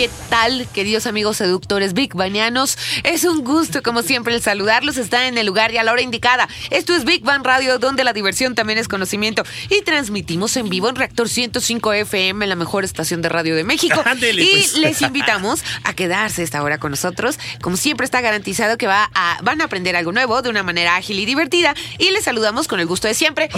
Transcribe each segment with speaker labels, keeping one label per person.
Speaker 1: ¿Qué tal, queridos amigos seductores Big Banianos? Es un gusto, como siempre, el saludarlos. Está en el lugar y a la hora indicada. Esto es Big Bang Radio, donde la diversión también es conocimiento. Y transmitimos en vivo en Reactor 105 FM, la mejor estación de radio de México.
Speaker 2: Ándele,
Speaker 1: y
Speaker 2: pues.
Speaker 1: les invitamos a quedarse esta hora con nosotros. Como siempre, está garantizado que va a, van a aprender algo nuevo de una manera ágil y divertida. Y les saludamos con el gusto de siempre.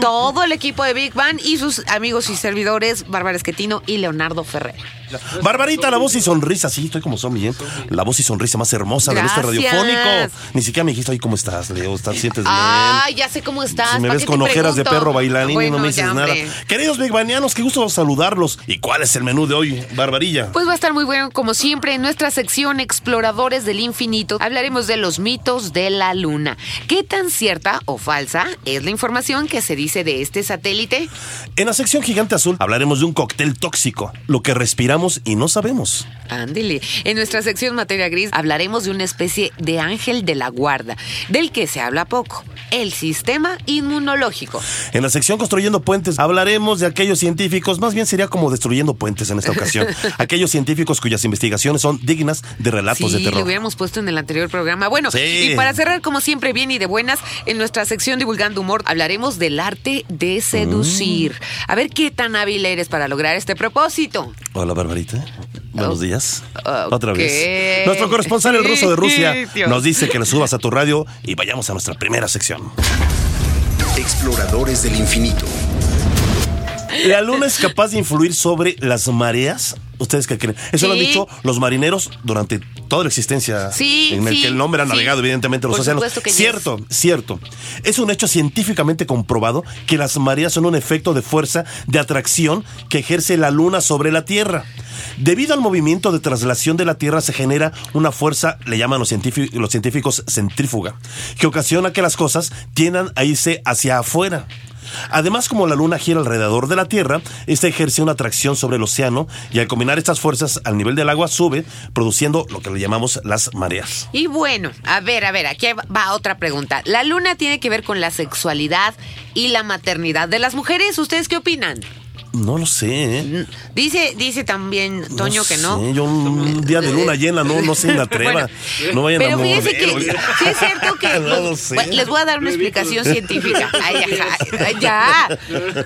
Speaker 1: Todo el equipo de Big Bang y sus amigos y servidores, Bárbara Esquetino y Leonardo Ferrer.
Speaker 2: Barbarita, la voz y sonrisa, sí, estoy como zombie, ¿eh? La voz y sonrisa más hermosa del este radiofónico. Ni siquiera me dijiste, ay, ¿cómo estás, Leo? ¿Estás, sientes bien?
Speaker 1: Ah, ya sé cómo estás.
Speaker 2: Si me
Speaker 1: ¿para
Speaker 2: ves con ojeras de perro bailarín y no me dices nada. Queridos bigbanianos, qué gusto saludarlos. ¿Y cuál es el menú de hoy, Barbarilla?
Speaker 1: Pues va a estar muy bueno, como siempre, en nuestra sección Exploradores del Infinito. Hablaremos de los mitos de la Luna. ¿Qué tan cierta o falsa es la información que se dice de este satélite?
Speaker 2: En la sección Gigante Azul hablaremos de un cóctel tóxico, lo que respiramos y no sabemos.
Speaker 1: Ándele. En nuestra sección Materia Gris hablaremos de una especie de ángel de la guarda, del que se habla poco, el sistema inmunológico.
Speaker 2: En la sección Construyendo Puentes hablaremos de aquellos científicos, más bien sería como destruyendo puentes en esta ocasión. aquellos científicos cuyas investigaciones son dignas de relatos
Speaker 1: sí,
Speaker 2: de terror.
Speaker 1: lo hubiéramos puesto en el anterior programa. Bueno,
Speaker 2: Sí.
Speaker 1: y para cerrar, como siempre, bien y de buenas, en nuestra sección Divulgando Humor hablaremos del arte de seducir.
Speaker 2: Mm.
Speaker 1: A ver qué tan hábil eres para lograr este propósito.
Speaker 2: Hola, Barbarita. Buenos días. Otra vez. Nuestro corresponsal, el ruso de Rusia, nos dice que le subas a tu radio y vayamos a nuestra primera sección.
Speaker 3: Exploradores del infinito.
Speaker 2: ¿La luna es capaz de influir sobre las mareas? ¿Ustedes qué creen? Eso lo han dicho los marineros durante toda la existencia
Speaker 1: Sí,
Speaker 2: en el
Speaker 1: sí,
Speaker 2: que el hombre ha navegado, evidentemente, los
Speaker 1: Por
Speaker 2: océanos.
Speaker 1: supuesto que
Speaker 2: cierto, cierto. Es un hecho científicamente comprobado que las mareas son un efecto de fuerza de atracción que ejerce la luna sobre la Tierra. Debido al movimiento de traslación de la Tierra se genera una fuerza, le llaman los, científi- los científicos centrífuga, que ocasiona que las cosas tiendan a irse hacia afuera. Además, como la Luna gira alrededor de la Tierra, esta ejerce una atracción sobre el océano y al combinar estas fuerzas al nivel del agua sube, produciendo lo que le llamamos las mareas.
Speaker 1: Y bueno, a ver, a ver, aquí va otra pregunta. ¿La luna tiene que ver con la sexualidad y la maternidad de las mujeres? ¿Ustedes qué opinan?
Speaker 2: No lo sé, ¿eh?
Speaker 1: Dice, dice también Toño que no.
Speaker 2: sé, yo un día de luna llena no, no se me atreva.
Speaker 1: Bueno,
Speaker 2: no vayan
Speaker 1: pero
Speaker 2: a morder.
Speaker 1: que sí es cierto que
Speaker 2: No
Speaker 1: los-
Speaker 2: lo sé.
Speaker 1: bueno, les voy a dar una explicación científica. Ay, ajá, ay, ya.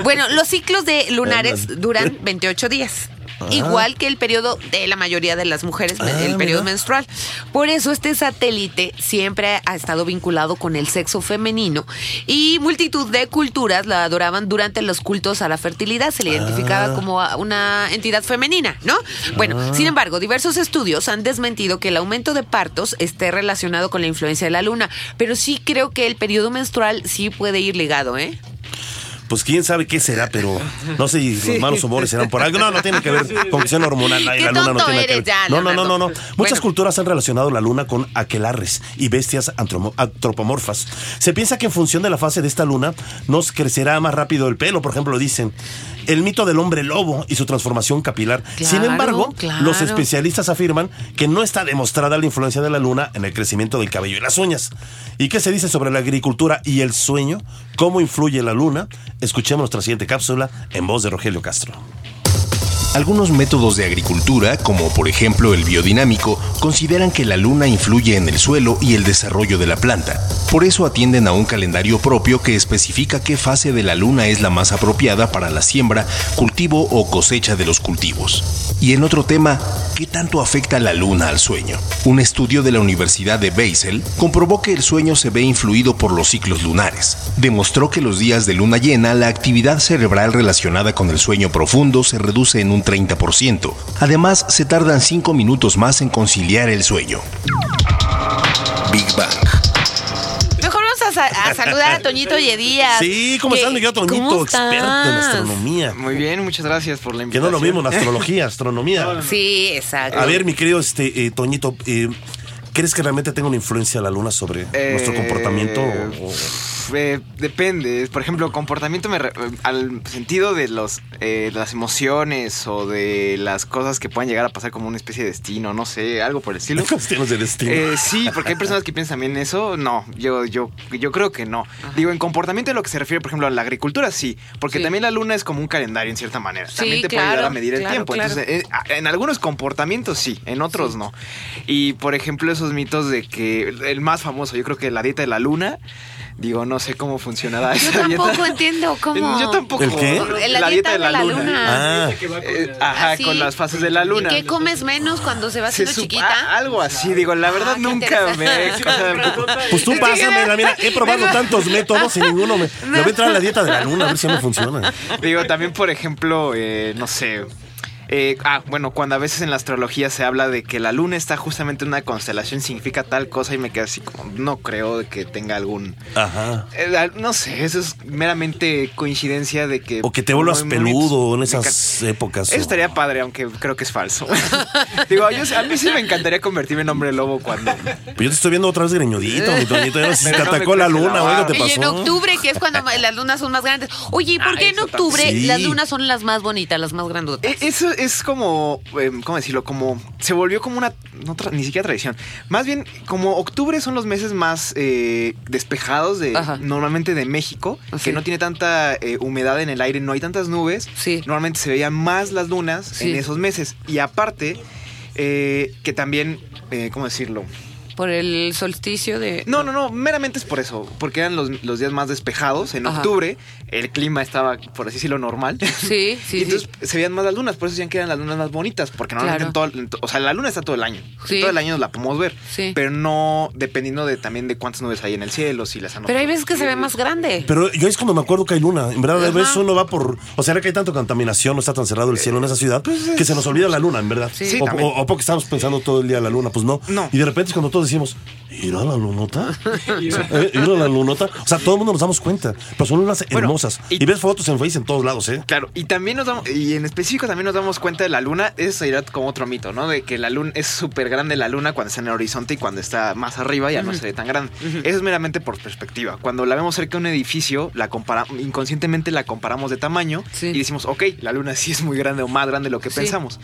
Speaker 1: Bueno, los ciclos de lunares duran 28 días. Igual que el periodo de la mayoría de las mujeres,
Speaker 2: Ah,
Speaker 1: el periodo
Speaker 2: mira.
Speaker 1: menstrual. Por eso este satélite siempre ha estado vinculado con el sexo femenino y multitud de culturas la adoraban durante los cultos a la fertilidad. Se le identificaba
Speaker 2: Ah.
Speaker 1: como una entidad femenina, ¿no? Bueno, sin embargo, diversos estudios han desmentido que el aumento de partos esté relacionado con la influencia de la luna, pero sí creo que el periodo menstrual sí puede ir ligado, ¿eh?
Speaker 2: Pues quién sabe qué será, pero no sé si los malos humores serán por algo. No, no tiene que ver con que sea hormonal. Ay,
Speaker 1: Qué
Speaker 2: la luna no
Speaker 1: tonto
Speaker 2: tiene que
Speaker 1: eres
Speaker 2: ver.
Speaker 1: ya,
Speaker 2: no, no, no, no. Muchas
Speaker 1: Bueno.
Speaker 2: culturas han relacionado la luna con aquelarres y bestias antropomorfas. Se piensa que en función de la fase de esta luna nos crecerá más rápido el pelo, por ejemplo, dicen. El mito del hombre lobo y su transformación capilar. Sin embargo,
Speaker 1: claro.
Speaker 2: los especialistas afirman que no está demostrada la influencia de la luna en el crecimiento del cabello y las uñas. ¿Y qué se dice sobre la agricultura y el sueño? ¿Cómo influye la luna? Escuchemos nuestra siguiente cápsula en voz de Rogelio Castro.
Speaker 3: Algunos métodos de agricultura, como por ejemplo el biodinámico, consideran que la luna influye en el suelo y el desarrollo de la planta. Por eso atienden a un calendario propio que especifica qué fase de la luna es la más apropiada para la siembra, cultivo o cosecha de los cultivos. Y en otro tema, ¿qué tanto afecta la luna al sueño? Un estudio de la Universidad de Basel comprobó que el sueño se ve influido por los ciclos lunares. Demostró que los días de luna llena la actividad cerebral relacionada con el sueño profundo se reduce en un 30%. Además, se tardan 5 minutos más en conciliar el sueño. Big Bang.
Speaker 1: Mejor vamos a, sa- a saludar a Toñito Yedías.
Speaker 2: Sí, ¿cómo
Speaker 1: que-
Speaker 2: estás, mi querido Toñito?
Speaker 1: ¿cómo
Speaker 2: Experto en astronomía.
Speaker 4: Muy bien, muchas gracias por la
Speaker 2: Que
Speaker 4: invitación.
Speaker 2: no lo mismo en astrología, astronomía.
Speaker 1: Sí, exacto.
Speaker 2: A ver, mi querido este, eh, Toñito, eh, ¿Crees que realmente tenga una influencia la luna sobre nuestro
Speaker 4: Eh,
Speaker 2: comportamiento? o- o-
Speaker 4: eh, depende. Por ejemplo, comportamiento me re- al sentido de los eh, de las emociones o de las cosas que puedan llegar a pasar como una especie de destino, no sé, algo por el estilo.
Speaker 2: Cuestiones de destino.
Speaker 4: Eh, sí, porque hay personas que piensan también eso. No, yo, yo, yo creo que no. Digo, en comportamiento a lo que se refiere, por ejemplo, a la agricultura, sí. Porque
Speaker 1: Sí.
Speaker 4: también la luna es como un calendario en cierta manera.
Speaker 1: Sí,
Speaker 4: también te
Speaker 1: claro,
Speaker 4: puede ayudar a medir el tiempo.
Speaker 1: claro.
Speaker 4: Entonces, eh, en algunos comportamientos sí, en otros no. Y por ejemplo, esos mitos de que el más famoso, yo creo que la dieta de la luna. Digo, no sé cómo funcionará
Speaker 1: Yo
Speaker 4: esa dieta.
Speaker 1: tampoco entiendo cómo.
Speaker 4: Yo tampoco.
Speaker 2: ¿El qué?
Speaker 1: La, dieta de la, luna.
Speaker 2: Ah,
Speaker 4: Eh, ajá,
Speaker 1: Así.
Speaker 4: con las fases de la luna.
Speaker 1: ¿Y qué comes menos cuando se va haciendo chiquita?
Speaker 4: ah, algo así, digo, la verdad
Speaker 1: Ah,
Speaker 4: nunca me he
Speaker 1: interesante.
Speaker 2: pues tú pásamela, mira, he probado tantos métodos y ninguno me... Me voy a entrar a la dieta de la luna a ver si me funciona.
Speaker 4: Digo, también, por ejemplo, eh, no sé. Eh, ah, bueno, cuando a veces en la astrología se habla de que la luna está justamente en una constelación, significa tal cosa y me quedo así como, no creo que tenga algún...
Speaker 2: Ajá.
Speaker 4: eh, no sé, eso es meramente coincidencia de que...
Speaker 2: O que te vuelvas peludo en
Speaker 4: me
Speaker 2: esas épocas.
Speaker 4: Eso
Speaker 2: o-
Speaker 4: estaría padre, aunque creo que es falso. Digo, yo- a mí sí me encantaría convertirme en hombre lobo cuando...
Speaker 2: Pero yo te estoy viendo otra vez greñudito, mi Toñito. Ya no sé si
Speaker 4: Pero
Speaker 2: te
Speaker 4: no me
Speaker 2: atacó la luna o algo te
Speaker 1: Y
Speaker 2: pasó.
Speaker 1: en octubre, que es cuando las lunas son más grandes. Oye, ¿y por
Speaker 4: Ah,
Speaker 1: qué en octubre
Speaker 2: Sí.
Speaker 1: las lunas son las más bonitas, las más grandotas?
Speaker 4: E- Eso es como, eh, ¿cómo decirlo? Como se volvió como una, no ni siquiera tradición. Más bien, como octubre son los meses más eh, despejados de
Speaker 1: Ajá.
Speaker 4: normalmente de México,
Speaker 1: Sí.
Speaker 4: que no tiene tanta eh, humedad en el aire, no hay tantas nubes.
Speaker 1: Sí.
Speaker 4: Normalmente se veían más las lunas
Speaker 1: Sí.
Speaker 4: en esos meses. Y aparte, eh, que también, eh, ¿cómo decirlo?
Speaker 1: Por el solsticio de.
Speaker 4: No, no, no, meramente es por eso, porque eran los, los días más despejados. En
Speaker 1: Ajá.
Speaker 4: octubre el clima estaba, por así decirlo, normal.
Speaker 1: Sí, sí,
Speaker 4: y entonces
Speaker 1: sí.
Speaker 4: se veían más las lunas, por eso decían que eran las lunas más bonitas, porque normalmente
Speaker 1: Claro.
Speaker 4: en todo, en to- o sea, la luna está todo el año.
Speaker 1: Sí.
Speaker 4: Todo el año la podemos ver,
Speaker 1: Sí.
Speaker 4: pero no dependiendo de también de cuántas nubes hay en el cielo, si las han
Speaker 1: Pero hay veces que se ve más grande.
Speaker 2: Pero yo es cuando me acuerdo que hay luna. En verdad, a veces uno va por. O sea, que hay tanto contaminación, no está tan cerrado el cielo en esa ciudad, que se nos olvida la luna, en verdad.
Speaker 4: Sí,
Speaker 2: o, o- o porque estamos pensando todo el día en la luna, pues no.
Speaker 4: No.
Speaker 2: Y de repente es cuando todos decimos, ¿ir a la lunota? Eh, ¿Ir a la lunota? O sea, todo el mundo nos damos cuenta. Pero son lunas
Speaker 4: Bueno,
Speaker 2: hermosas.
Speaker 4: y-
Speaker 2: Y, ves fotos en Facebook en todos lados, ¿eh?
Speaker 4: Claro, y también nos damos, y en específico también nos damos cuenta de la luna, eso sería como otro mito, ¿no? De que la luna es súper grande la luna cuando está en el horizonte y cuando está más arriba ya no se ve tan grande. Eso es meramente por perspectiva. Cuando la vemos cerca de un edificio, la compara inconscientemente la comparamos de tamaño
Speaker 1: Sí.
Speaker 4: y decimos, ok, la luna sí es muy grande o más grande de lo que
Speaker 1: Sí.
Speaker 4: pensamos.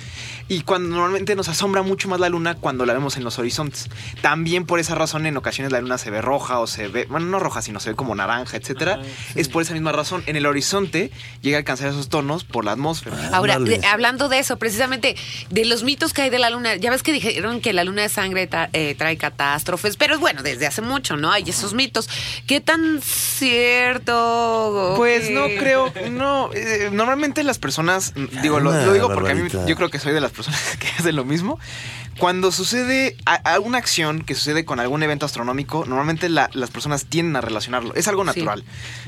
Speaker 4: Y cuando normalmente nos asombra mucho más la luna cuando la vemos en los horizontes. También por esa razón en ocasiones la luna se ve roja o se ve, bueno, no roja, sino se ve como naranja, etcétera. Es por esa misma razón. En el horizonte llega a alcanzar esos tonos por la atmósfera.
Speaker 1: Ahora,
Speaker 2: Ándale.
Speaker 1: de- hablando de eso, precisamente de los mitos que hay de la luna, ya ves que dijeron que la luna de sangre tra- eh, trae catástrofes, pero es bueno, desde hace mucho, ¿no? Hay esos mitos. ¿Qué tan cierto?
Speaker 4: Pues no creo, no. eh, normalmente las personas, digo, lo,
Speaker 2: Ah,
Speaker 4: lo digo porque a mí yo creo que soy de las personas que hacen lo mismo. Cuando sucede a- alguna acción que sucede con algún evento astronómico, normalmente la- las personas tienden a relacionarlo. Es algo
Speaker 1: Sí.
Speaker 4: natural.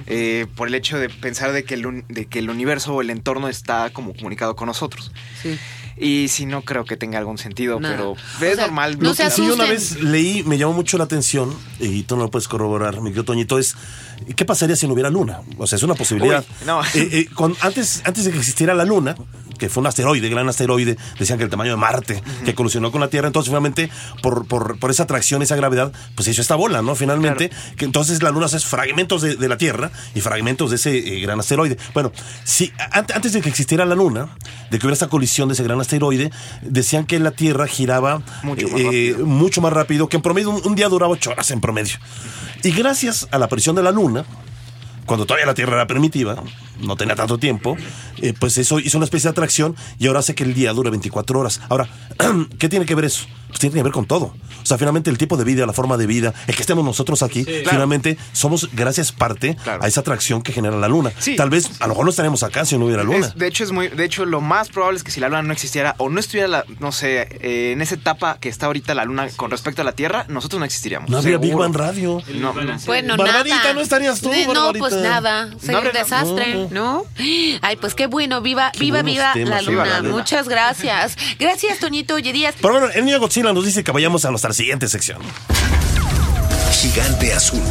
Speaker 4: eh, por el hecho de pensar de que, el, un- de que el universo o el entorno está como comunicado con nosotros.
Speaker 1: Sí.
Speaker 4: Y sí, no creo que tenga algún sentido,
Speaker 1: Nada.
Speaker 4: pero
Speaker 1: O
Speaker 4: es
Speaker 1: sea,
Speaker 4: normal.
Speaker 1: no
Speaker 2: Lo
Speaker 1: se
Speaker 2: que sí una vez leí, me llamó mucho la atención, y tú no lo puedes corroborar, mi querido Toñito, es ¿qué pasaría si no hubiera luna? O sea, es una posibilidad.
Speaker 4: Uy, no.
Speaker 2: Eh, eh, con- antes, antes de que existiera la luna, que fue un asteroide, gran asteroide, decían que el tamaño de Marte, que colisionó con la Tierra, entonces finalmente, por, por, por esa atracción, esa gravedad, pues se hizo esta bola, ¿no? Finalmente, que entonces la luna es fragmentos de, de la Tierra y fragmentos de ese eh, gran asteroide. Bueno, si an- antes de que existiera la luna, de que hubiera esta colisión de ese gran asteroide, decían que la Tierra giraba
Speaker 4: Mucho más
Speaker 2: eh,
Speaker 4: rápido.
Speaker 2: mucho más rápido, que en promedio un, un día duraba ocho horas en promedio. Y gracias a la aparición de la luna, cuando todavía la Tierra era primitiva, no tenía tanto tiempo, eh, pues eso hizo una especie de atracción y ahora hace que el día dure 24 horas. Ahora, ¿qué tiene que ver eso? Pues tiene que ver con todo. O sea, finalmente el tipo de vida, la forma de vida, el que estemos nosotros aquí, finalmente somos gracias parte
Speaker 4: Claro.
Speaker 2: a esa atracción que genera la luna.
Speaker 4: Sí.
Speaker 2: Tal vez, a lo mejor no estaríamos acá si no hubiera luna.
Speaker 4: Es- de hecho, es muy, de hecho, lo más probable es que si la luna no existiera o no estuviera, la, no sé, eh, en esa etapa que está ahorita la luna con respecto a la Tierra, nosotros no existiríamos.
Speaker 2: no habría Big. Bang Radio.
Speaker 4: No, no.
Speaker 1: Bueno,
Speaker 2: Barbarita,
Speaker 1: nada.
Speaker 2: no estarías tú,
Speaker 1: No,
Speaker 2: Barbarita.
Speaker 1: pues nada. Sería un desastre, ¿no? Ay, pues qué bueno. Viva,
Speaker 2: Qué
Speaker 1: viva, viva la
Speaker 2: viva
Speaker 1: luna.
Speaker 4: la luna.
Speaker 1: Muchas gracias. Gracias, Toñito. Oye, Díaz.
Speaker 2: Pero bueno, el niño Godzilla nos dice que vayamos a nuestra siguiente sección.
Speaker 3: Gigante azul.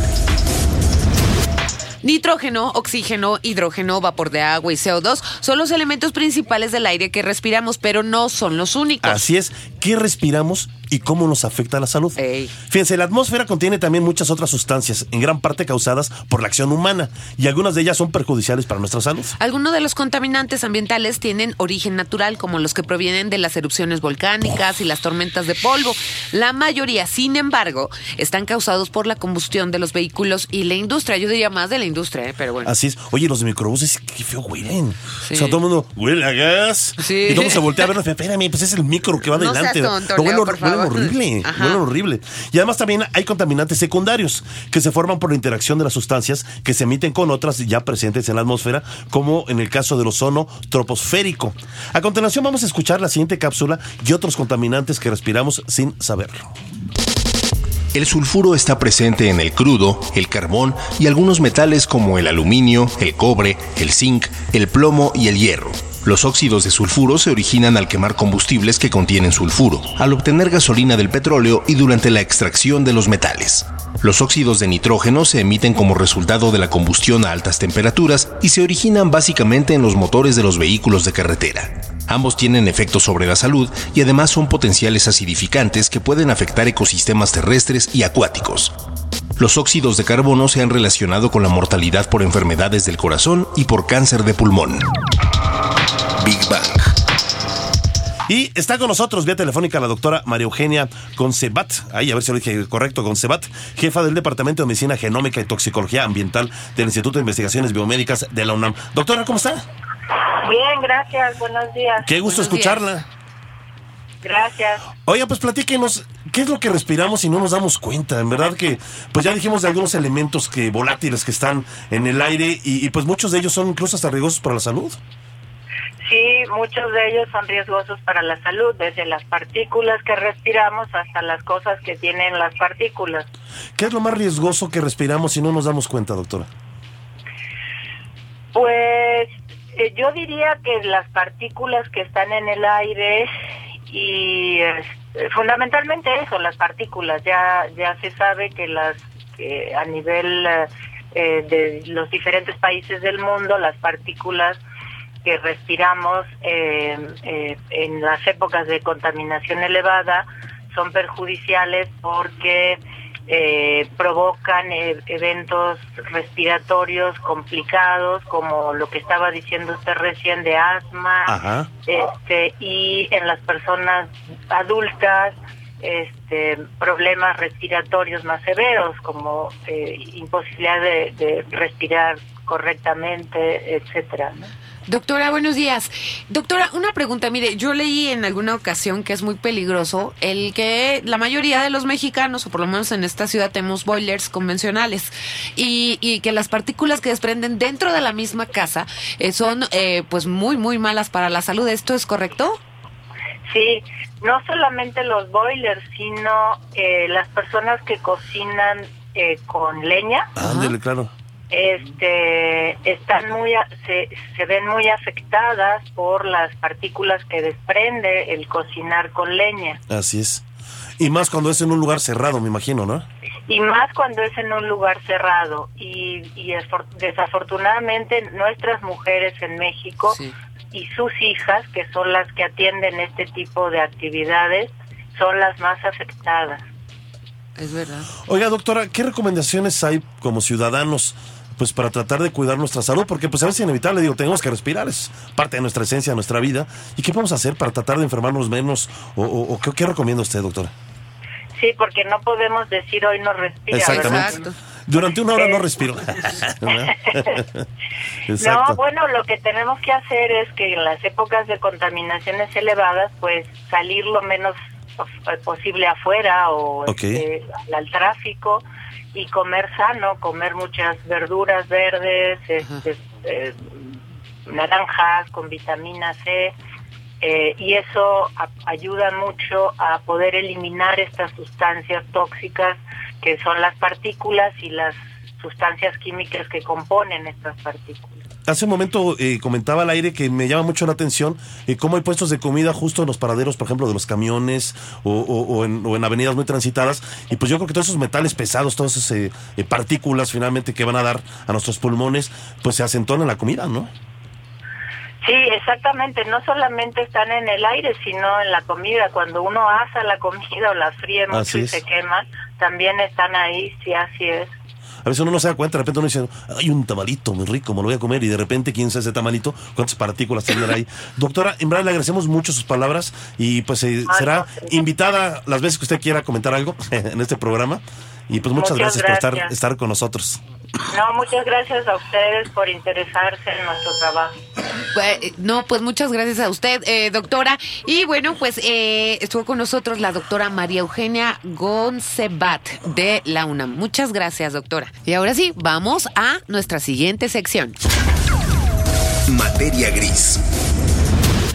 Speaker 1: Nitrógeno, oxígeno, hidrógeno, vapor de agua y CO2 son los elementos principales del aire que respiramos, pero no son los únicos.
Speaker 2: Así es, ¿qué respiramos y cómo nos afecta a la salud.
Speaker 1: Ey.
Speaker 2: Fíjense, la atmósfera contiene también muchas otras sustancias, en gran parte causadas por la acción humana, y algunas de ellas son perjudiciales para nuestra salud.
Speaker 1: Algunos de los contaminantes ambientales tienen origen natural, como los que provienen de las erupciones volcánicas y las tormentas de polvo. La mayoría, sin embargo, están causados por la combustión de los vehículos y la industria. Yo diría más de la industria, ¿eh? pero bueno.
Speaker 2: Así es. Oye, los microbuses, qué feo huelen.
Speaker 1: Sí.
Speaker 2: O sea, todo el mundo huele a gas.
Speaker 1: Sí.
Speaker 2: Y todo se voltea a ver, espérame, pues es el micro que va
Speaker 1: No
Speaker 2: adelante.
Speaker 1: seas tonto,
Speaker 2: No,
Speaker 1: Leo, por
Speaker 2: huelen horrible.
Speaker 1: Ajá.
Speaker 2: Huelen horrible. Y además también hay contaminantes secundarios que se forman por la interacción de las sustancias que se emiten con otras ya presentes en la atmósfera, como en el caso del ozono troposférico. A continuación vamos a escuchar la siguiente cápsula y otros contaminantes que respiramos sin saberlo.
Speaker 3: El sulfuro está presente en el crudo, el carbón y algunos metales como el aluminio, el cobre, el zinc, el plomo y el hierro. Los óxidos de sulfuro se originan al quemar combustibles que contienen sulfuro, al obtener gasolina del petróleo y durante la extracción de los metales. Los óxidos de nitrógeno se emiten como resultado de la combustión a altas temperaturas y se originan básicamente en los motores de los vehículos de carretera. Ambos tienen efectos sobre la salud y además son potenciales acidificantes que pueden afectar ecosistemas terrestres y acuáticos. Los óxidos de carbono se han relacionado con la mortalidad por enfermedades del corazón y por cáncer de pulmón. Big Bang.
Speaker 2: Y está con nosotros vía telefónica la doctora María Eugenia Concebat, ahí a ver si lo dije correcto, Concebat, jefa del Departamento de Medicina Genómica y Toxicología Ambiental del Instituto de Investigaciones Biomédicas de la UNAM. Doctora, ¿cómo está?
Speaker 5: Bien, gracias, buenos días.
Speaker 2: Qué gusto
Speaker 1: Buenos
Speaker 2: escucharla.
Speaker 5: Gracias.
Speaker 2: Oiga, pues platíquenos, ¿qué es lo que respiramos y no nos damos cuenta? En verdad que, pues ya dijimos de algunos elementos que volátiles que están en el aire y, y, pues muchos de ellos son incluso hasta riesgosos para la salud.
Speaker 5: Sí, muchos de ellos son riesgosos para la salud, desde las partículas que respiramos hasta las cosas que tienen las partículas.
Speaker 2: ¿Qué es lo más riesgoso que respiramos y no nos damos cuenta, doctora?
Speaker 5: Pues eh, yo diría que las partículas que están en el aire y eh, fundamentalmente eso, las partículas. Ya ya se sabe que las a nivel eh, eh, de los diferentes países del mundo las partículas que respiramos eh, eh, en las épocas de contaminación elevada son perjudiciales porque eh, provocan eh, eventos respiratorios complicados como lo que estaba diciendo usted recién de asma
Speaker 2: Ajá.
Speaker 5: este y en las personas adultas este problemas respiratorios más severos como eh, imposibilidad de, de respirar correctamente etcétera ¿no?
Speaker 1: Doctora, buenos días. Doctora, una pregunta. Mire, yo leí en alguna ocasión que es muy peligroso el que la mayoría de los mexicanos, o por lo menos en esta ciudad, tenemos boilers convencionales y, y que las partículas que desprenden dentro de la misma casa eh, son eh, pues muy, muy malas para la salud. ¿Esto es correcto?
Speaker 5: Sí, no solamente los boilers, sino eh, las personas que cocinan eh, con leña,
Speaker 2: Ándele, claro.
Speaker 5: Este, están muy, a- se, se ven muy afectadas por las partículas que desprende el cocinar con leña.
Speaker 2: Así es. Y más cuando es en un lugar cerrado, me imagino, ¿no?
Speaker 5: Y más cuando es en un lugar cerrado. Y, y desafortunadamente nuestras mujeres en México
Speaker 1: Sí.
Speaker 5: y sus hijas, que son las que atienden este tipo de actividades, son las más afectadas.
Speaker 1: Es verdad.
Speaker 2: Oiga, doctora, ¿qué recomendaciones hay como ciudadanos pues para tratar de cuidar nuestra salud? Porque pues a veces es inevitable, digo, tenemos que respirar, es parte de nuestra esencia, de nuestra vida. ¿Y qué podemos hacer para tratar de enfermarnos menos? ¿O, o- o qué, qué recomienda usted, doctora?
Speaker 5: Sí, porque no podemos decir hoy no respira.
Speaker 2: Exactamente.
Speaker 1: Exacto.
Speaker 2: Durante una hora no respiro.
Speaker 5: No, bueno, lo que tenemos que hacer es que en las épocas de contaminaciones elevadas, pues salir lo menos posible afuera o este, al, al tráfico y comer sano, comer muchas verduras verdes, este, eh, naranjas con vitamina C. eh, y eso a- ayuda mucho a poder eliminar estas sustancias tóxicas que son las partículas y las sustancias químicas que componen estas partículas.
Speaker 2: Hace un momento eh, comentaba al aire que me llama mucho la atención eh, cómo hay puestos de comida justo en los paraderos, por ejemplo, de los camiones o, o- o en, o en avenidas muy transitadas. Y pues yo creo que todos esos metales pesados, todas esas eh, eh, partículas finalmente que van a dar a nuestros pulmones, pues se acentuan en la comida, ¿no?
Speaker 5: Sí, exactamente. No solamente están en el aire, sino en la comida. Cuando uno asa la comida o la fríe mucho y se queman, también están ahí. Sí, así es.
Speaker 2: A veces uno no se da cuenta, de repente uno dice, hay un tamalito muy rico, me lo voy a comer, y de repente, ¿quién sabe ese tamalito? ¿Cuántas partículas tendrá ahí? Doctora, en verdad le agradecemos mucho sus palabras y pues eh, será invitada las veces que usted quiera comentar algo en este programa. Y pues muchas,
Speaker 5: Muchas
Speaker 2: gracias, por estar, estar con nosotros.
Speaker 5: No, muchas gracias a ustedes por interesarse en nuestro trabajo.
Speaker 1: Pues, no, pues muchas gracias a usted, eh, doctora. Y bueno, pues eh, estuvo con nosotros la doctora María Eugenia Goncebat de la UNAM. Muchas gracias, doctora. Y ahora sí, vamos a nuestra siguiente sección.
Speaker 3: Materia gris.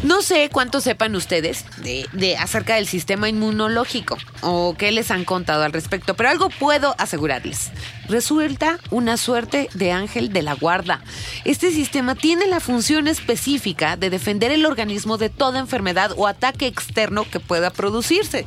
Speaker 1: No sé cuánto sepan ustedes de, de acerca del sistema inmunológico o qué les han contado al respecto, pero algo puedo asegurarles. Resulta una suerte de ángel de la guarda. Este sistema tiene la función específica de defender el organismo de toda enfermedad o ataque externo que pueda producirse.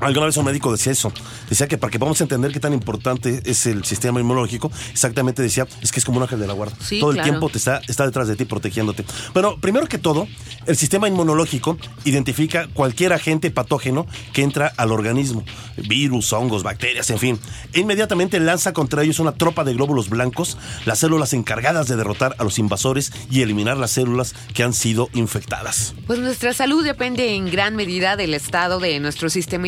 Speaker 2: Alguna vez un médico decía eso. Decía que para que podamos entender qué tan importante es el sistema inmunológico, exactamente decía, es que es como un ángel de la guarda.
Speaker 1: Sí,
Speaker 2: todo el tiempo te está, está detrás de ti protegiéndote. Bueno, primero que todo, el sistema inmunológico identifica cualquier agente patógeno que entra al organismo. Virus, hongos, bacterias, en fin. E inmediatamente lanza contra ellos una tropa de glóbulos blancos, las células encargadas de derrotar a los invasores y eliminar las células que han sido infectadas.
Speaker 1: Pues nuestra salud depende en gran medida del estado de nuestro sistema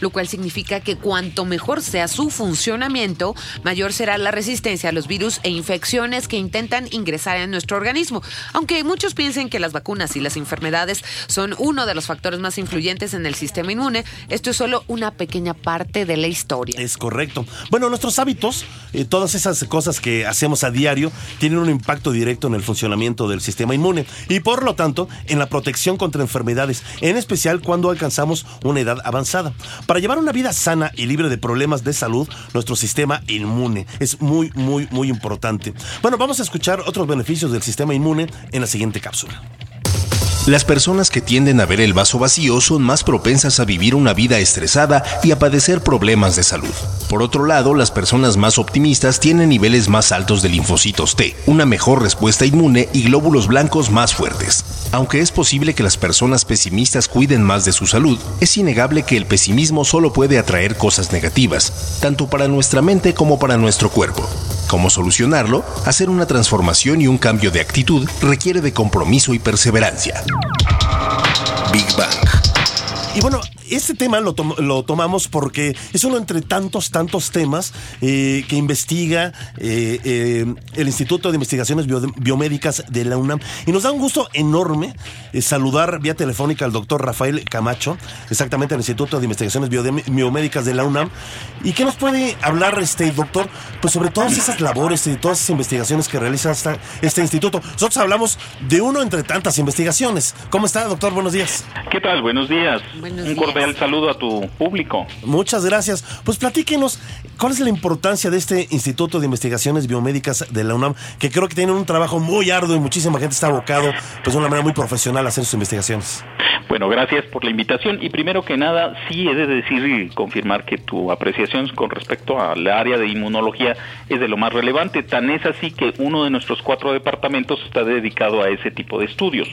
Speaker 1: lo cual significa que cuanto mejor sea su funcionamiento, mayor será la resistencia a los virus e infecciones que intentan ingresar en nuestro organismo. Aunque muchos piensen que las vacunas y las enfermedades son uno de los factores más influyentes en el sistema inmune, esto es solo una pequeña parte de la historia.
Speaker 2: Es correcto. Bueno, nuestros hábitos, eh, todas esas cosas que hacemos a diario, tienen un impacto directo en el funcionamiento del sistema inmune y por lo tanto en la protección contra enfermedades, en especial cuando alcanzamos una edad avanzada. Para llevar una vida sana y libre de problemas de salud, nuestro sistema inmune es muy, muy, muy importante. Bueno, vamos a escuchar otros beneficios del sistema inmune en la siguiente cápsula.
Speaker 3: Las personas que tienden a ver el vaso vacío son más propensas a vivir una vida estresada y a padecer problemas de salud. Por otro lado, las personas más optimistas tienen niveles más altos de linfocitos T, una mejor respuesta inmune y glóbulos blancos más fuertes. Aunque es posible que las personas pesimistas cuiden más de su salud, es innegable que el pesimismo solo puede atraer cosas negativas, tanto para nuestra mente como para nuestro cuerpo. ¿Cómo solucionarlo? Hacer una transformación y un cambio de actitud requiere de compromiso y perseverancia. Big Bang.
Speaker 2: Y bueno, este tema lo, tom- lo tomamos porque es uno entre tantos, tantos temas eh, que investiga eh, eh, el Instituto de Investigaciones Bio- Biomédicas de la UNAM. Y nos da un gusto enorme eh, saludar vía telefónica al doctor Rafael Camacho, exactamente del Instituto de Investigaciones Biomédicas de la UNAM. ¿Y qué nos puede hablar, este doctor? Pues sobre todas esas labores y todas esas investigaciones que realiza esta- este instituto. Nosotros hablamos de uno entre tantas investigaciones. ¿Cómo está, doctor? Buenos días.
Speaker 6: ¿Qué tal? Buenos días.
Speaker 1: Buenos
Speaker 6: Un
Speaker 1: días.
Speaker 6: cordial saludo a tu público.
Speaker 2: Muchas gracias. Pues platíquenos, ¿cuál es la importancia de este Instituto de Investigaciones Biomédicas de la UNAM? Que creo que tienen un trabajo muy arduo y muchísima gente está abocado, pues de una manera muy profesional a hacer sus investigaciones.
Speaker 6: Bueno, gracias por la invitación y primero que nada, sí he de decir y confirmar que tu apreciación con respecto al área de inmunología es de lo más relevante. Tan es así que uno de nuestros cuatro departamentos está dedicado a ese tipo de estudios.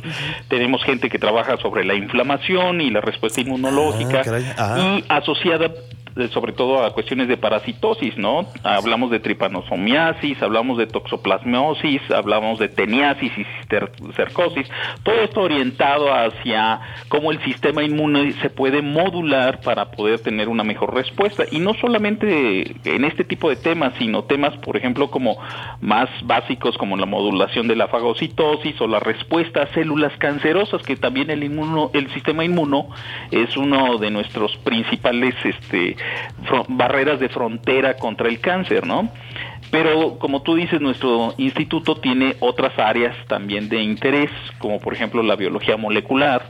Speaker 6: Tenemos gente que trabaja sobre la inflamación y la respuesta inmunológica
Speaker 2: Ah. Ajá.
Speaker 6: y asociada eh, sobre todo a cuestiones de parasitosis, ¿no? Hablamos de tripanosomiasis, hablamos de toxoplasmosis, hablamos de teniasis y cercosis, todo esto orientado hacia cómo el sistema inmune se puede modular para poder tener una mejor respuesta y no solamente en este tipo de temas, sino temas, por ejemplo, como más básicos como la modulación de la fagocitosis o la respuesta a células cancerosas, que también el inmuno, el sistema inmuno es uno de nuestros principales este, barreras de frontera contra el cáncer, ¿no? Pero como tú dices, nuestro instituto tiene otras áreas también de interés, como por ejemplo la biología molecular,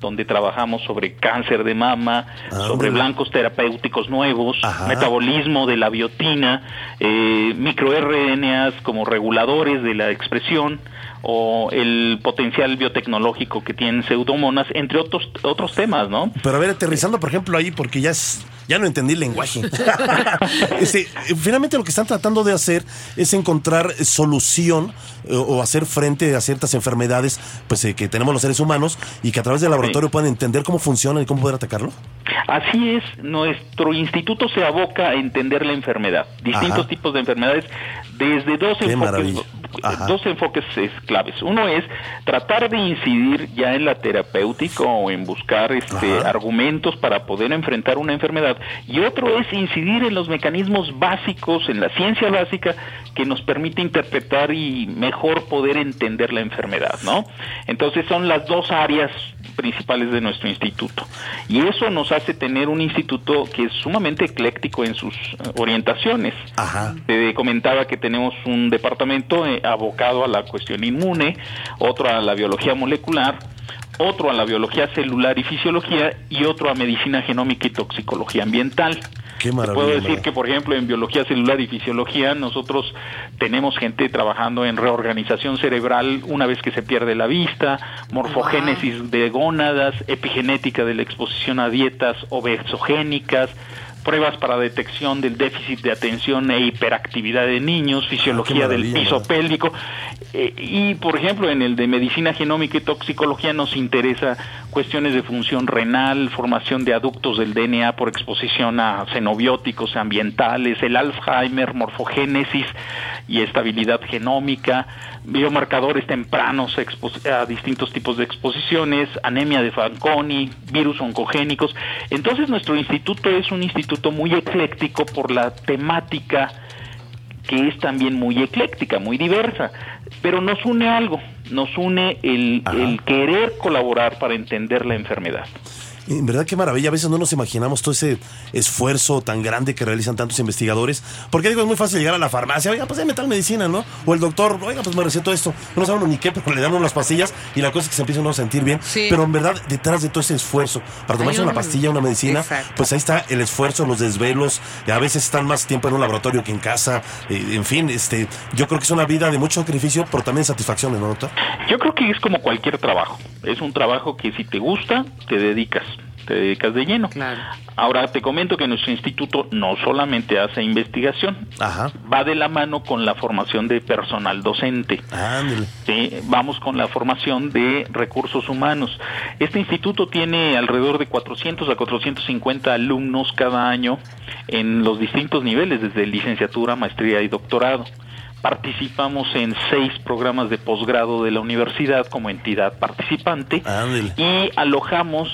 Speaker 6: donde trabajamos sobre cáncer de mama,
Speaker 2: Ah,
Speaker 6: sobre blancos terapéuticos nuevos,
Speaker 2: Ajá.
Speaker 6: metabolismo de la biotina, eh, microRNAs como reguladores de la expresión o el potencial biotecnológico que tienen pseudomonas, entre otros otros temas, ¿no?
Speaker 2: Pero a ver, aterrizando, por ejemplo, ahí, porque ya es, ya no entendí el lenguaje. Este, finalmente lo que están tratando de hacer es encontrar solución eh, o hacer frente a ciertas enfermedades pues, eh, que tenemos los seres humanos y que a través del laboratorio pueden entender cómo funcionan y cómo poder atacarlo.
Speaker 6: Así es, nuestro instituto se aboca a entender la enfermedad, distintos
Speaker 2: Ajá.
Speaker 6: tipos de enfermedades, desde dos
Speaker 2: Qué
Speaker 6: enfoques,
Speaker 2: maravilla. Ajá.
Speaker 6: dos enfoques es, claves. Uno es tratar de incidir ya en la terapéutica o en buscar este,
Speaker 2: Ajá.
Speaker 6: argumentos para poder enfrentar una enfermedad, y otro es incidir en los mecanismos básicos, en la ciencia básica que nos permite interpretar y mejor poder entender la enfermedad, ¿no? Entonces son las dos áreas principales de nuestro instituto. Y eso nos hace tener un instituto que es sumamente ecléctico en sus eh, orientaciones.
Speaker 2: Ajá.
Speaker 6: Te comentaba que tenemos un departamento eh, abocado a la cuestión inmune, otro a la biología molecular, otro a la biología celular y fisiología y otro a medicina genómica y toxicología ambiental.
Speaker 2: Qué
Speaker 6: Te
Speaker 2: maravilla.
Speaker 6: Puedo decir que, por ejemplo, en biología celular y fisiología, nosotros tenemos gente trabajando en reorganización cerebral una vez que se pierde la vista, morfogénesis de gónadas, epigenética de la exposición a dietas obesogénicas, pruebas para detección del déficit de atención e hiperactividad de niños, fisiología del piso
Speaker 2: ¿no?
Speaker 6: pélvico. Eh, y, por ejemplo, en el de medicina genómica y toxicología nos interesa cuestiones de función renal, formación de aductos del DNA por exposición a xenobióticos ambientales, el Alzheimer, morfogénesis y estabilidad genómica, biomarcadores tempranos a distintos tipos de exposiciones, anemia de Fanconi, virus oncogénicos. Entonces nuestro instituto es un instituto muy ecléctico por la temática que es también muy ecléctica, muy diversa, pero nos une algo, nos une el, el querer colaborar para entender la enfermedad.
Speaker 2: En verdad qué maravilla, a veces no nos imaginamos todo ese esfuerzo tan grande que realizan tantos investigadores, porque digo, es muy fácil llegar a la farmacia, oiga, pues dame tal medicina, ¿no? O el doctor, oiga, pues me recetó esto, no sabe uno ni qué, pero le dan uno las pastillas y la cosa es que se empieza uno a sentir bien,
Speaker 1: Sí.
Speaker 2: pero en verdad detrás de todo ese esfuerzo, para tomarse una
Speaker 1: un-
Speaker 2: pastilla, una medicina,
Speaker 1: Exacto.
Speaker 2: pues ahí está el esfuerzo, los desvelos, a veces están más tiempo en un laboratorio que en casa, eh, en fin, este, yo creo que es una vida de mucho sacrificio, pero también satisfacciones, ¿no, doctor?
Speaker 6: Yo creo que es como cualquier trabajo, es un trabajo que si te gusta, te dedicas, te dedicas de lleno.
Speaker 1: Claro.
Speaker 6: Ahora te comento que nuestro instituto no solamente hace investigación,
Speaker 2: Ajá,
Speaker 6: va de la mano con la formación de personal docente.
Speaker 2: ándale.
Speaker 6: Sí, vamos con la formación de recursos humanos. Este instituto tiene alrededor de 400 a 450 alumnos cada año en los distintos niveles, desde licenciatura, maestría y doctorado. Participamos en seis programas de posgrado de la universidad como entidad participante
Speaker 2: Ándale.
Speaker 6: y alojamos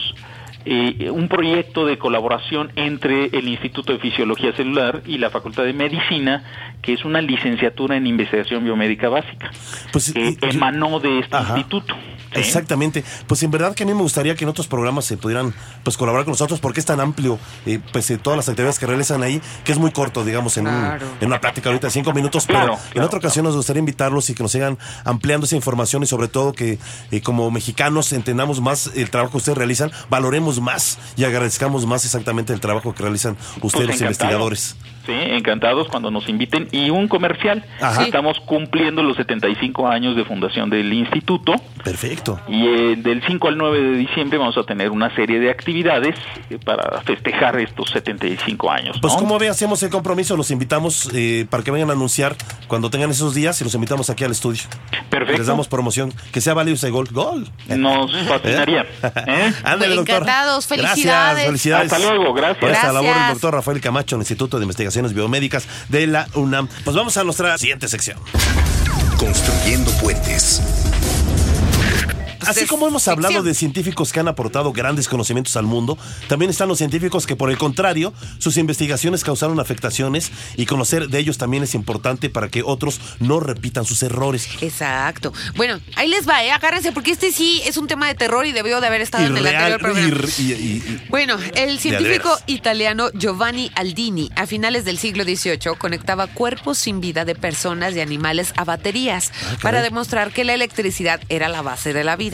Speaker 6: eh, un proyecto de colaboración entre el Instituto de Fisiología Celular y la Facultad de Medicina, que es una licenciatura en investigación biomédica básica,
Speaker 2: Pues,
Speaker 6: que
Speaker 2: y-
Speaker 6: emanó de este
Speaker 2: Ajá.
Speaker 6: instituto. ¿Sí?
Speaker 2: Exactamente. Pues en verdad que a mí me gustaría que en otros programas se pudieran pues colaborar con nosotros porque es tan amplio eh, pues eh, todas las actividades que realizan ahí que es muy corto, digamos, en, un- en una plática ahorita de cinco minutos, pero
Speaker 6: Claro,
Speaker 2: en otra ocasión nos gustaría invitarlos y que nos sigan ampliando esa información y sobre todo que eh, como mexicanos entendamos más el trabajo que ustedes realizan, valoremos más y agradezcamos más exactamente el trabajo que realizan ustedes
Speaker 6: Pues
Speaker 2: los investigadores.
Speaker 6: Sí, encantados cuando nos inviten. Y un comercial.
Speaker 2: Ajá.
Speaker 6: Estamos cumpliendo los 75 años de fundación del instituto.
Speaker 2: Perfecto.
Speaker 6: Y eh, del 5 al 9 de diciembre vamos a tener una serie de actividades eh, para festejar estos 75 años.
Speaker 2: Pues como ve, hacemos el compromiso, los invitamos eh, para que vengan a anunciar cuando tengan esos días y los invitamos aquí al estudio.
Speaker 6: Perfecto.
Speaker 2: Les damos promoción. Que sea válido ese gol. ¡Gol!
Speaker 6: Nos fascinaría. ¿eh?
Speaker 2: Ándale, doctor.
Speaker 1: Encantados,
Speaker 2: Gracias,
Speaker 1: felicidades.
Speaker 2: felicidades.
Speaker 6: Hasta luego, gracias.
Speaker 2: Por esta
Speaker 1: Gracias.
Speaker 2: labor el doctor Rafael Camacho, del Instituto de Biomédicas de la UNAM. Pues vamos a nuestra siguiente sección.
Speaker 3: Construyendo puentes.
Speaker 2: Así como hemos hablado
Speaker 1: ficción.
Speaker 2: de científicos que han aportado grandes conocimientos al mundo, también están los científicos que por el contrario, sus investigaciones causaron afectaciones y conocer de ellos también es importante para que otros no repitan sus errores.
Speaker 1: Exacto. Bueno, ahí les va, ¿eh? agárrense, porque este sí es un tema de terror y debió de haber estado en el
Speaker 2: Irreal,
Speaker 1: anterior programa.
Speaker 2: ir- y- y- y-
Speaker 1: Bueno, el científico italiano Giovanni Aldini, a finales del siglo XVIII, conectaba cuerpos sin vida de personas y animales a baterías
Speaker 2: caray.
Speaker 1: para demostrar que la electricidad era la base de la vida.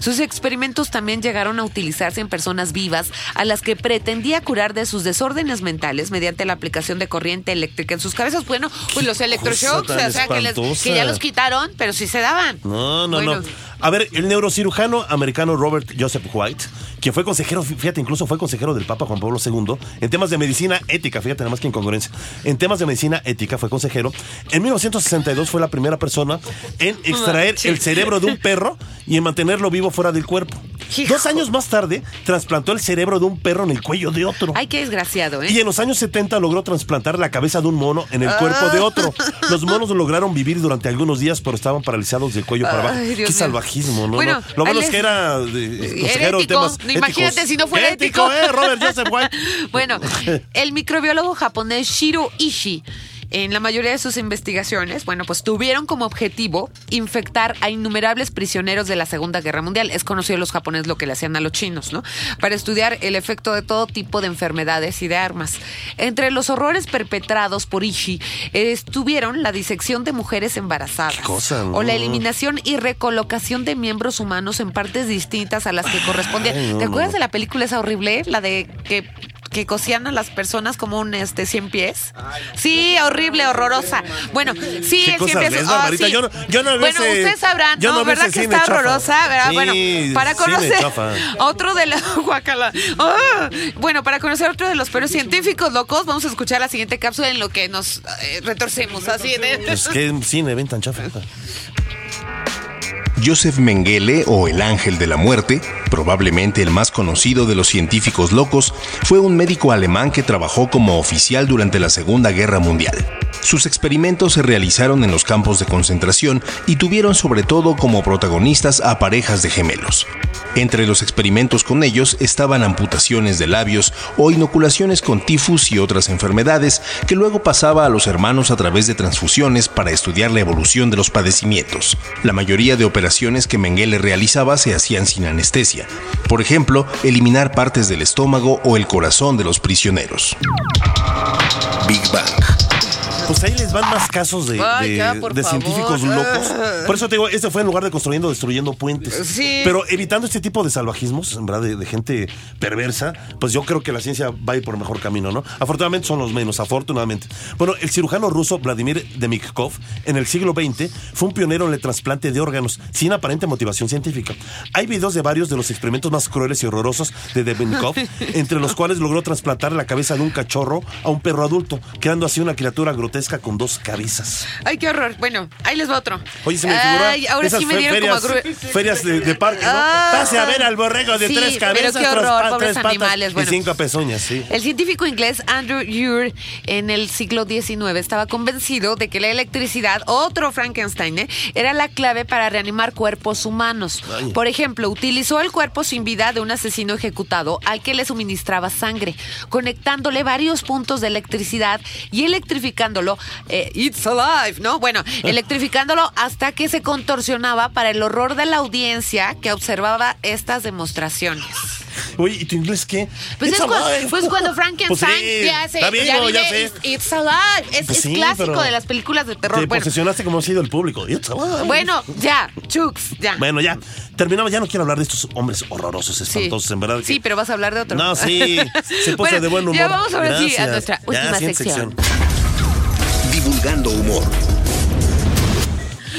Speaker 1: Sus experimentos también llegaron a utilizarse en personas vivas a las que pretendía curar de sus desórdenes mentales mediante la aplicación de corriente eléctrica en sus cabezas. Bueno, pues los electroshocks, o sea, que, les- que ya los quitaron, pero sí se daban.
Speaker 2: No, no,
Speaker 1: Bueno,
Speaker 2: no. A ver, el neurocirujano americano Robert Joseph White, que fue consejero, fíjate, incluso fue consejero del Papa Juan Pablo II en temas de medicina ética, fíjate nada más que incongruencia. En temas de medicina ética fue consejero. En 1962 fue la primera persona en extraer el cerebro de un perro y en mantenerlo vivo fuera del cuerpo.
Speaker 1: Hijo.
Speaker 2: Dos años más tarde, trasplantó el cerebro de un perro en el cuello de otro.
Speaker 1: Ay, qué desgraciado, ¿eh?
Speaker 2: Y en los años 70 logró trasplantar la cabeza de un mono en el cuerpo de otro. Los monos lograron vivir durante algunos días, pero estaban paralizados del cuello para abajo.
Speaker 1: Dios
Speaker 2: Qué salvajismo, ¿no?
Speaker 1: Bueno,
Speaker 2: No, Lo bueno es que era consejero de temas
Speaker 1: No, imagínate si no fuera ético.
Speaker 2: ¿eh? Robert Joseph White.
Speaker 1: Bueno, el microbiólogo japonés Shiro Ishii en la mayoría de sus investigaciones, bueno, pues tuvieron como objetivo infectar a innumerables prisioneros de la Segunda Guerra Mundial. Es conocido los japoneses lo que le hacían a los chinos, ¿no? Para estudiar el efecto de todo tipo de enfermedades y de armas. Entre los horrores perpetrados por Ishii eh, estuvieron la disección de mujeres embarazadas
Speaker 2: cosa, ¿no?
Speaker 1: o la eliminación y recolocación de miembros humanos en partes distintas a las que correspondían.
Speaker 2: Ay, no,
Speaker 1: ¿Te acuerdas
Speaker 2: no.
Speaker 1: de la película esa horrible? La de que que cosían a las personas como un este 100 pies. Sí, horrible, horrorosa. Bueno, sí,
Speaker 2: ¿Qué
Speaker 1: el 100
Speaker 2: cosas
Speaker 1: pies.
Speaker 2: ves,
Speaker 1: ah,
Speaker 2: Barbarita?
Speaker 1: sí.
Speaker 2: Yo no- yo no
Speaker 1: Bueno,
Speaker 2: ese-
Speaker 1: ustedes sabrán,
Speaker 2: yo
Speaker 1: ¿no? ¿Verdad que está
Speaker 2: chafa.
Speaker 1: horrorosa? ¿verdad?
Speaker 2: Sí,
Speaker 1: bueno, para conocer otro de la guacala. Ah, bueno, para conocer otro de los peores científicos locos, vamos a escuchar la siguiente cápsula en lo que nos eh, retorcemos así de
Speaker 2: Pues qué cine ven tan chafa.
Speaker 3: Joseph Mengele, o el ángel de la muerte, probablemente el más conocido de los científicos locos, fue un médico alemán que trabajó como oficial durante la Segunda Guerra Mundial. Sus experimentos se realizaron en los campos de concentración y tuvieron sobre todo como protagonistas a parejas de gemelos. Entre los experimentos con ellos estaban amputaciones de labios o inoculaciones con tifus y otras enfermedades que luego pasaba a los hermanos a través de transfusiones para estudiar la evolución de los padecimientos. La mayoría de operaciones que Mengele realizaba se hacían sin anestesia. Por ejemplo, eliminar partes del estómago o el corazón de los prisioneros. Big Bang.
Speaker 2: Pues ahí les van más casos de,
Speaker 1: Ay,
Speaker 2: de-
Speaker 1: ya,
Speaker 2: de científicos locos. Por eso te digo, este fue en lugar de construyendo, destruyendo puentes.
Speaker 1: Sí.
Speaker 2: Pero evitando este tipo de salvajismos, verdad, de, de gente perversa, pues yo creo que la ciencia va a ir por el mejor camino, ¿no? Afortunadamente son los menos, afortunadamente. Bueno, el cirujano ruso Vladimir Demikhov en el siglo XX fue un pionero en el trasplante de órganos sin aparente motivación científica. Hay videos de varios de los experimentos más crueles y horrorosos de Demikhov, entre los cuales logró trasplantar la cabeza de un cachorro a un perro adulto, creando así una criatura grotesca con dos cabezas.
Speaker 1: Ay, qué horror. Bueno, ahí les va otro.
Speaker 2: Oye, se me figuró
Speaker 1: Ay, ahora
Speaker 2: esas
Speaker 1: sí me dieron
Speaker 2: ferias,
Speaker 1: como gru-
Speaker 2: ferias de, de parque, ¿no?
Speaker 1: Ah.
Speaker 2: Pase a ver al borrego de
Speaker 1: Sí,
Speaker 2: tres
Speaker 1: pero
Speaker 2: cabezas,
Speaker 1: qué
Speaker 2: tres
Speaker 1: horror, pobres
Speaker 2: tres patas
Speaker 1: animales, bueno.
Speaker 2: y cinco pezuñas, sí.
Speaker 1: El científico inglés Andrew Ure en el siglo XIX estaba convencido de que la electricidad, otro Frankenstein, ¿eh? era la clave para reanimar cuerpos humanos.
Speaker 2: Ay.
Speaker 1: Por ejemplo, utilizó el cuerpo sin vida de un asesino ejecutado al que le suministraba sangre, conectándole varios puntos de electricidad y electrificándolo. Eh, it's alive, ¿no? Bueno, electrificándolo hasta que se contorsionaba para el horror de la audiencia que observaba estas demostraciones.
Speaker 2: Oye, ¿y tu inglés qué?
Speaker 1: Pues,
Speaker 2: It's
Speaker 1: es, cua-
Speaker 2: alive.
Speaker 1: pues cuando Frankenstein
Speaker 2: Pues sí,
Speaker 1: ya se
Speaker 2: bien,
Speaker 1: ya
Speaker 2: no, ya sé.
Speaker 1: it's, it's alive. Es,
Speaker 2: Pues
Speaker 1: es
Speaker 2: sí,
Speaker 1: clásico de las películas de terror.
Speaker 2: Te
Speaker 1: Bueno,
Speaker 2: posesionaste como ha sido el público. It's alive.
Speaker 1: bueno, ya, Chux, ya.
Speaker 2: Bueno, ya. Terminamos. Ya no quiero hablar de estos hombres horrorosos,
Speaker 1: Sí.
Speaker 2: espantosos, en verdad. que-
Speaker 1: Sí, pero vas a hablar de otro.
Speaker 2: No, sí. Se puso
Speaker 1: Bueno,
Speaker 2: de buen humor.
Speaker 1: Ya vamos ahora sí a nuestra
Speaker 2: Ya,
Speaker 1: última sección.
Speaker 3: Divulgando humor.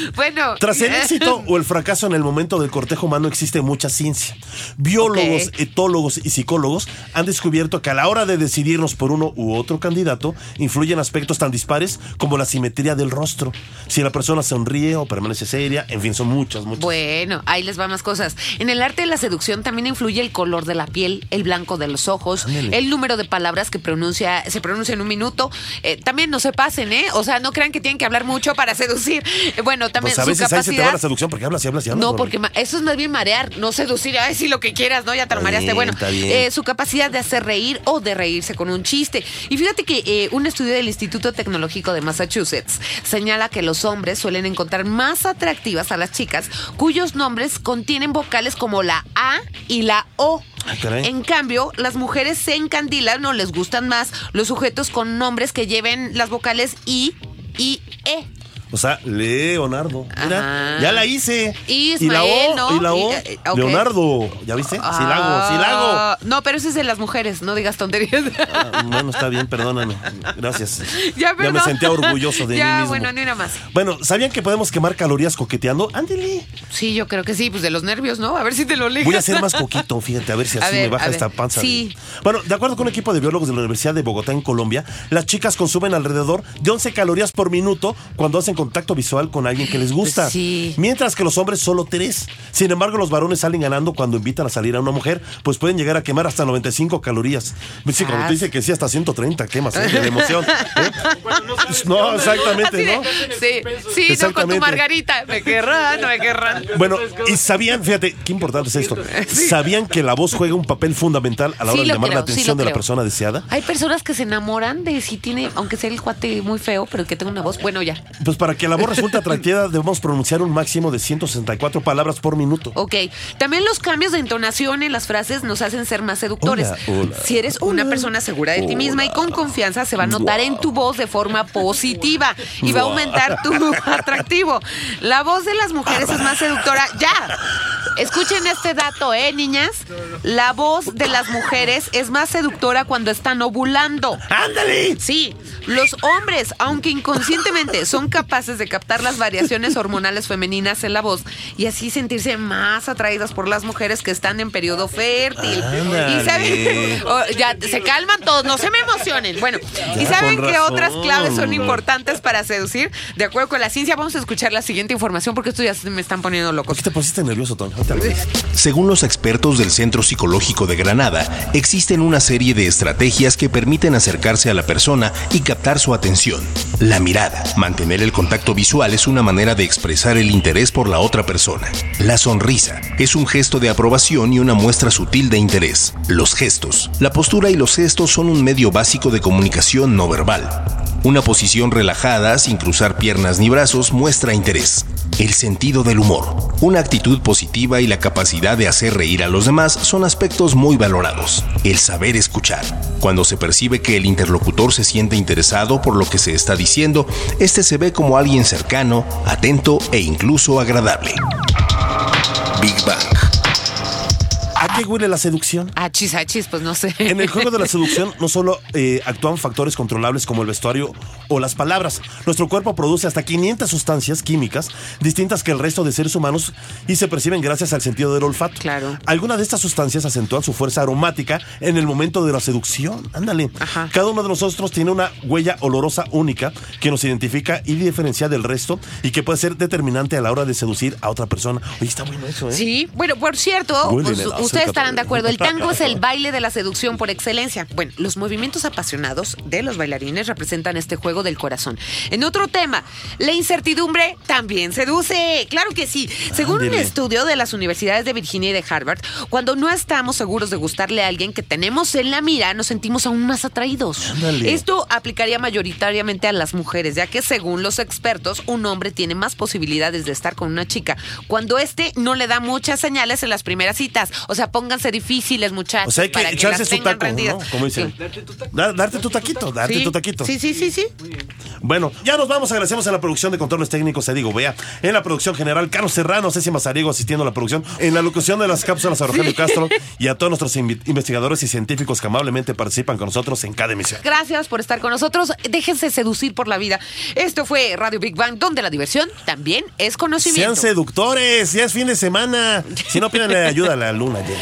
Speaker 1: Bueno.
Speaker 2: Tras el éxito o el fracaso en el momento del cortejo humano existe mucha ciencia. Biólogos, etólogos y psicólogos han descubierto que a la hora de decidirnos por uno u otro candidato influyen aspectos tan dispares como la simetría del rostro, si la persona sonríe o permanece seria, en fin, son muchas, muchas.
Speaker 1: Bueno, ahí les van más cosas. En el arte de la seducción también influye el color de la piel, el blanco de los ojos,
Speaker 2: Ándale.
Speaker 1: el número de palabras que pronuncia, se pronuncia en un minuto. Eh, también no se pasen, ¿eh? O sea, no crean que tienen que hablar mucho para seducir. Eh, bueno, también
Speaker 2: pues a
Speaker 1: su
Speaker 2: veces ahí se te va
Speaker 1: capacidad.
Speaker 2: la seducción porque hablas y hablas y hablas.
Speaker 1: No, porque eso es más bien marear, no seducir. Ay, sí, lo que quieras, ¿no? Ya te lo mareaste. Bueno, eh, su capacidad de hacer reír o de reírse con un chiste. Y fíjate que eh, un estudio del Instituto Tecnológico de Massachusetts señala que los hombres suelen encontrar más atractivas a las chicas cuyos nombres contienen vocales como la A y la O.
Speaker 2: Ah.
Speaker 1: En cambio, las mujeres se encandilan o les gustan más los sujetos con nombres que lleven las vocales I y E.
Speaker 2: O sea, Leonardo. Mira, ya la hice.
Speaker 1: Y
Speaker 2: y la O, y la O,
Speaker 1: Y, eh.
Speaker 2: Leonardo. ¿Ya viste? Sí la hago, sí la hago.
Speaker 1: Ah, No, pero ese es de las mujeres, no digas tonterías.
Speaker 2: Ah, Bueno, está bien, perdóname. Gracias.
Speaker 1: ya,
Speaker 2: me
Speaker 1: perdón.
Speaker 2: sentía orgulloso de
Speaker 1: ya,
Speaker 2: mí mismo.
Speaker 1: bueno, ni una más.
Speaker 2: Bueno, ¿sabían que podemos quemar calorías coqueteando? Ándele.
Speaker 1: Sí, yo creo que sí, pues de los nervios, ¿no? A ver si te lo ligas.
Speaker 2: Voy a ser más coquito, fíjate, a ver si así
Speaker 1: ver,
Speaker 2: me baja esta panza.
Speaker 1: Sí.
Speaker 2: Bueno, de acuerdo con un equipo de biólogos de la Universidad de Bogotá en Colombia, las chicas consumen alrededor de 11 calorías por minuto cuando hacen contacto visual con alguien que les gusta.
Speaker 1: Sí.
Speaker 2: Mientras que los hombres solo 3. Sin embargo, los varones salen ganando cuando invitan a salir a una mujer, pues pueden llegar a quemar hasta 95 calorías. Sí, cuando
Speaker 1: Ah.
Speaker 2: te dice que sí, hasta 130 quemas, ¿eh? de emoción. ¿eh? No, exactamente, ¿no?
Speaker 1: Sí, sí, no, con tu
Speaker 2: Exactamente.
Speaker 1: margarita. Me querrán, no me querrán.
Speaker 2: Bueno, y sabían, fíjate, qué importante es esto. ¿Sabían que la voz juega un papel fundamental a la
Speaker 1: Sí
Speaker 2: hora de llamar la
Speaker 1: creo,
Speaker 2: atención de la persona deseada?
Speaker 1: Hay personas que se enamoran de si tiene, aunque sea el cuate muy feo, pero que tenga una voz. Bueno, ya.
Speaker 2: Pues para que la voz resulte atractiva debemos pronunciar un máximo de 164 palabras por minuto.
Speaker 1: Ok. También los cambios de entonación en las frases nos hacen ser más seductores.
Speaker 2: Hola, hola,
Speaker 1: si eres una persona segura de ti misma y con confianza, se va a notar en tu voz de forma positiva y va a aumentar tu atractivo. La voz de las mujeres es más seductora. ¡Ya! Escuchen este dato, ¿eh, niñas? La voz de las mujeres es más seductora cuando están ovulando.
Speaker 2: ¡Ándale!
Speaker 1: Sí, los hombres, aunque inconscientemente, son capaces de captar las variaciones hormonales femeninas en la voz y así sentirse más atraídas por las mujeres que están en periodo fértil.
Speaker 2: Ándale.
Speaker 1: Y saben, Oh, ya se calman todos, no se me emocionen. Bueno, y
Speaker 2: Ya,
Speaker 1: saben
Speaker 2: con
Speaker 1: que
Speaker 2: razón.
Speaker 1: otras claves son importantes para seducir. De acuerdo con la ciencia, vamos a escuchar la siguiente información porque esto ya se me están poniendo
Speaker 2: ¿Por
Speaker 1: locos.
Speaker 2: qué te pusiste nervioso, Toño?
Speaker 3: Según los expertos del Centro Psicológico de Granada, existen una serie de estrategias que permiten acercarse a la persona y captar su atención. La mirada. Mantener el contacto visual es una manera de expresar el interés por la otra persona. La sonrisa es un gesto de aprobación y una muestra sutil de interés. Los gestos. La postura y los gestos son un medio básico de comunicación no verbal. Una posición relajada, sin cruzar piernas ni brazos, muestra interés. El sentido del humor. Una actitud positiva y la capacidad de hacer reír a los demás son aspectos muy valorados. El saber escuchar. Cuando se percibe que el interlocutor se siente interesado por lo que se está diciendo, este se ve como alguien cercano, atento e incluso agradable. Big Bang.
Speaker 2: ¿A qué huele la seducción?
Speaker 1: Achis, achis, pues no sé.
Speaker 2: En el juego de la seducción no solo eh, actúan factores controlables como el vestuario o las palabras. Nuestro cuerpo produce hasta 500 sustancias químicas distintas que el resto de seres humanos y se perciben gracias al sentido del olfato.
Speaker 1: Claro.
Speaker 2: Algunas de estas sustancias acentúan su fuerza aromática en el momento de la seducción. Ándale.
Speaker 1: Ajá.
Speaker 2: Cada uno de nosotros tiene una huella olorosa única que nos identifica y diferencia del resto y que puede ser determinante a la hora de seducir a otra persona. Oye, está bueno eso, ¿eh?
Speaker 1: Sí, bueno, por cierto, pues, ustedes. Estarán de acuerdo, el tango es el baile de la seducción por excelencia. Bueno, los movimientos apasionados de los bailarines representan este juego del corazón. En otro tema, la incertidumbre también seduce. Claro que sí. Según un estudio de las universidades de Virginia y de Harvard, cuando no estamos seguros de gustarle a alguien que tenemos en la mira, nos sentimos aún más atraídos.
Speaker 2: Ándale.
Speaker 1: Esto aplicaría mayoritariamente a las mujeres, ya que según los expertos, un hombre tiene más posibilidades de estar con una chica cuando este no le da muchas señales en las primeras citas. O sea, pónganse difíciles, muchachos.
Speaker 2: O sea, hay que
Speaker 1: para
Speaker 2: echarse
Speaker 1: las
Speaker 2: su taco,
Speaker 1: rendidas.
Speaker 2: ¿no? Como dicen.
Speaker 1: Sí.
Speaker 2: Da- darte tu taquito, darte
Speaker 1: Sí.
Speaker 2: tu taquito.
Speaker 1: Sí, sí, sí, sí.
Speaker 2: Bueno, ya nos vamos. Agradecemos a la producción de controles técnicos, te digo, vea. En la producción general, Carlos Serrano, Ceci Mazariego asistiendo a la producción. En la locución de las cápsulas a Rogelio Castro y a todos nuestros investigadores y científicos que amablemente participan con nosotros en cada emisión.
Speaker 1: Gracias por estar con nosotros. Déjense seducir por la vida. Esto fue Radio Big Bang, donde la diversión también es conocimiento.
Speaker 2: Sean seductores, ya es fin de semana. Si no, pídanle ayuda a la luna. ya.